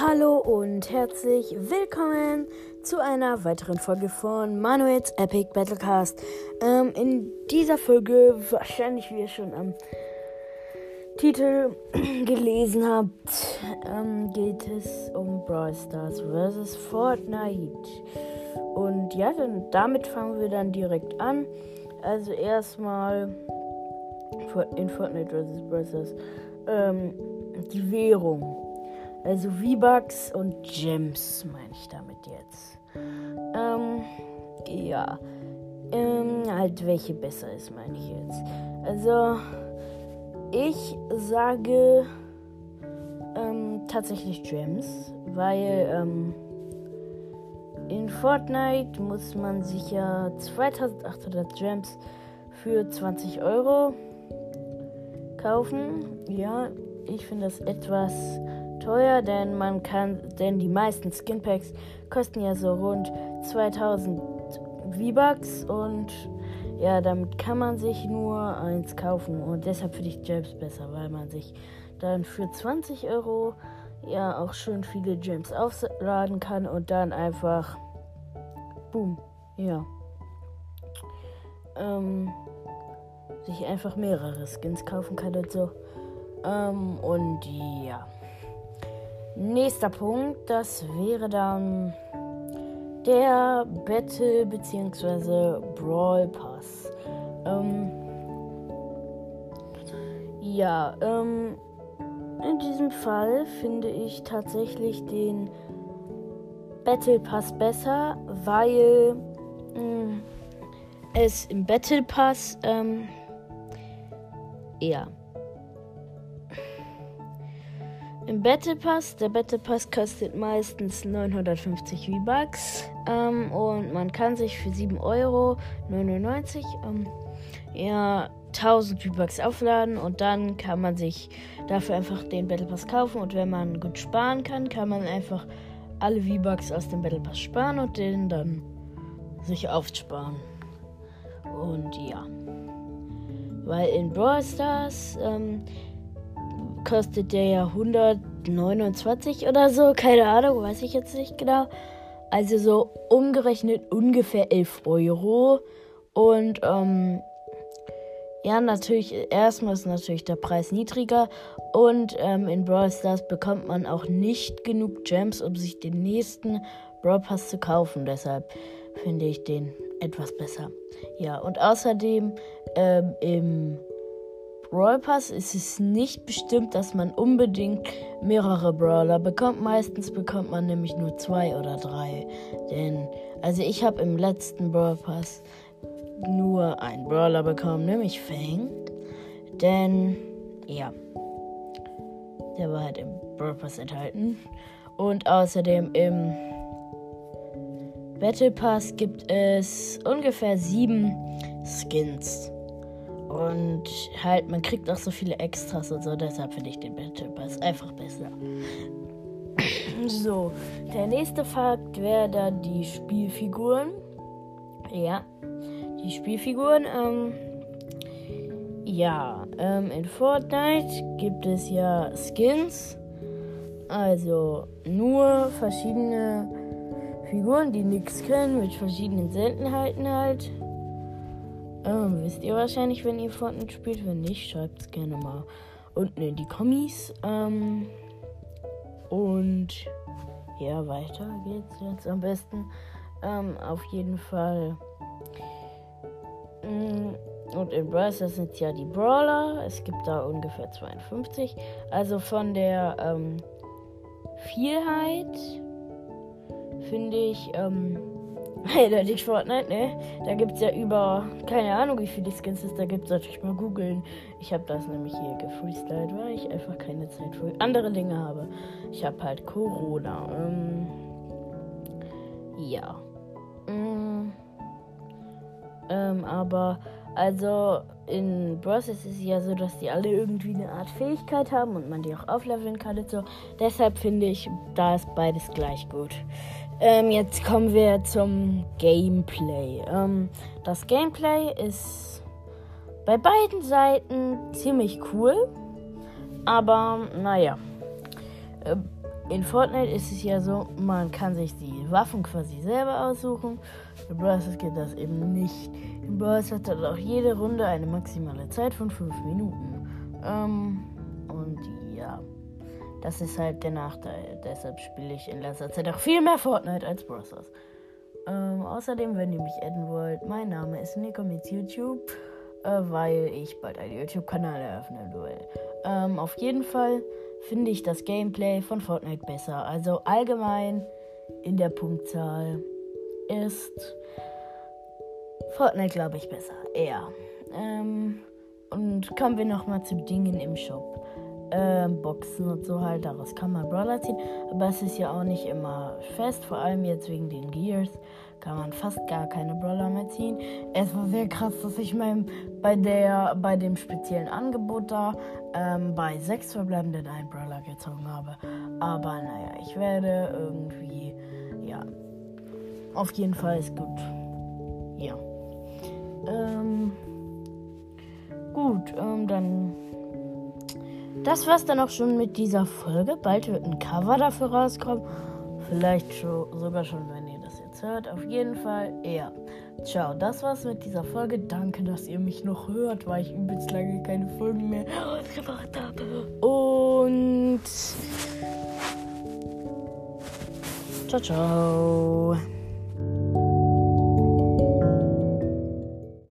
Hallo und herzlich willkommen zu einer weiteren Folge von Manuels Epic Battlecast. Ähm, in dieser Folge, wahrscheinlich wie ihr schon am Titel gelesen habt, ähm, geht es um Brawl Stars vs. Fortnite. Und ja, dann, damit fangen wir dann direkt an. Also erstmal in Fortnite vs. Brawl Stars ähm, die Währung. Also V-Bucks und Gems meine ich damit jetzt. Ähm, ja. Ähm, halt welche besser ist, meine ich jetzt. Also, ich sage ähm, tatsächlich Gems, weil ähm, in Fortnite muss man sich ja 2800 Gems für 20 Euro kaufen. Ja, ich finde das etwas teuer, denn man kann, denn die meisten Skinpacks kosten ja so rund 2000 V-Bucks und ja, damit kann man sich nur eins kaufen und deshalb finde ich Gems besser, weil man sich dann für 20 Euro ja auch schön viele Gems aufladen kann und dann einfach boom, ja. Ähm, sich einfach mehrere Skins kaufen kann und so. Ähm, und ja. Nächster Punkt, das wäre dann der Battle bzw. Brawl Pass. Ähm, ja, ähm, in diesem Fall finde ich tatsächlich den Battle Pass besser, weil mh, mm, es im Battle Pass ähm, ja Im Battle Pass, der Battle Pass kostet meistens 950 V-Bucks ähm, und man kann sich für 7,99 Euro ähm, ja, 1000 V-Bucks aufladen und dann kann man sich dafür einfach den Battle Pass kaufen und wenn man gut sparen kann, kann man einfach alle V-Bucks aus dem Battle Pass sparen und den dann sich aufsparen. Und ja. Weil in Brawl Stars ähm, kostet der ja 129 oder so. Keine Ahnung, weiß ich jetzt nicht genau. Also so umgerechnet ungefähr 11 Euro. Und ähm, ja, natürlich, erstmal ist natürlich der Preis niedriger. Und ähm, in Brawl Stars bekommt man auch nicht genug Gems, um sich den nächsten Brawl Pass zu kaufen. Deshalb finde ich den etwas besser. Ja, und außerdem ähm, im Brawl Pass ist es nicht bestimmt, dass man unbedingt mehrere Brawler bekommt. Meistens bekommt man nämlich nur zwei oder drei. Denn, also ich habe im letzten Brawl Pass nur einen Brawler bekommen, nämlich Fang. Denn, ja, der war halt im Brawl Pass enthalten. Und außerdem im Battle Pass gibt es ungefähr sieben Skins. Und halt, man kriegt auch so viele Extras und so, deshalb finde ich den Battle Pass einfach besser. so, der nächste Fakt wäre dann die Spielfiguren. Ja, die Spielfiguren. Ähm, ja, ähm, in Fortnite gibt es ja Skins. Also nur verschiedene Figuren, die nichts können, mit verschiedenen Seltenheiten halt. Ähm, wisst ihr wahrscheinlich, wenn ihr Fortnite spielt. Wenn nicht, schreibt es gerne mal unten in die Kommis. Ähm, und ja, weiter geht's jetzt am besten. Ähm, auf jeden Fall. Mm, und in Brawl sind ja die Brawler. Es gibt da ungefähr 52. Also von der ähm, Vielheit finde ich. Ähm, Eindeutig Fortnite, ne? Da gibt es ja über, keine Ahnung, wie viele Skins es da gibt. Sollte ich mal googeln. Ich habe das nämlich hier gefreestylt, weil ich einfach keine Zeit für andere Dinge habe. Ich habe halt Corona. Ähm, ja. Ähm, ähm, aber, also, in Bros ist es ja so, dass die alle irgendwie eine Art Fähigkeit haben und man die auch aufleveln kann und so. Deshalb finde ich, da ist beides gleich gut. Ähm, jetzt kommen wir zum Gameplay. Ähm, das Gameplay ist bei beiden Seiten ziemlich cool. Aber naja. Äh, in Fortnite ist es ja so, man kann sich die Waffen quasi selber aussuchen. In Brawl geht das eben nicht. In Brawl hat auch jede Runde eine maximale Zeit von 5 Minuten. Ähm, und ja, das ist halt der Nachteil. Deshalb spiele ich in letzter Zeit auch viel mehr Fortnite als Stars. Ähm, außerdem, wenn ihr mich adden wollt, mein Name ist Nico mit YouTube, äh, weil ich bald einen YouTube-Kanal eröffnen will. Ähm, auf jeden Fall finde ich das Gameplay von Fortnite besser. Also allgemein in der Punktzahl ist Fortnite, glaube ich, besser. Eher. Ähm, und kommen wir nochmal zu Dingen im Shop. Ähm, Boxen und so halt, daraus kann man Brawler ziehen. Aber es ist ja auch nicht immer fest, vor allem jetzt wegen den Gears kann man fast gar keine Brawler mehr ziehen. Es war sehr krass, dass ich mein, bei, der, bei dem speziellen Angebot da ähm, bei sechs verbleibenden einen Brawler gezogen habe. Aber naja, ich werde irgendwie, ja, auf jeden Fall ist gut. Ja. Ähm, gut, ähm, dann. Das war's dann auch schon mit dieser Folge. Bald wird ein Cover dafür rauskommen. Vielleicht schon, sogar schon, wenn ihr das jetzt hört. Auf jeden Fall, ja. Ciao, das war's mit dieser Folge. Danke, dass ihr mich noch hört, weil ich übelst lange keine Folgen mehr gemacht habe. Und ciao, ciao.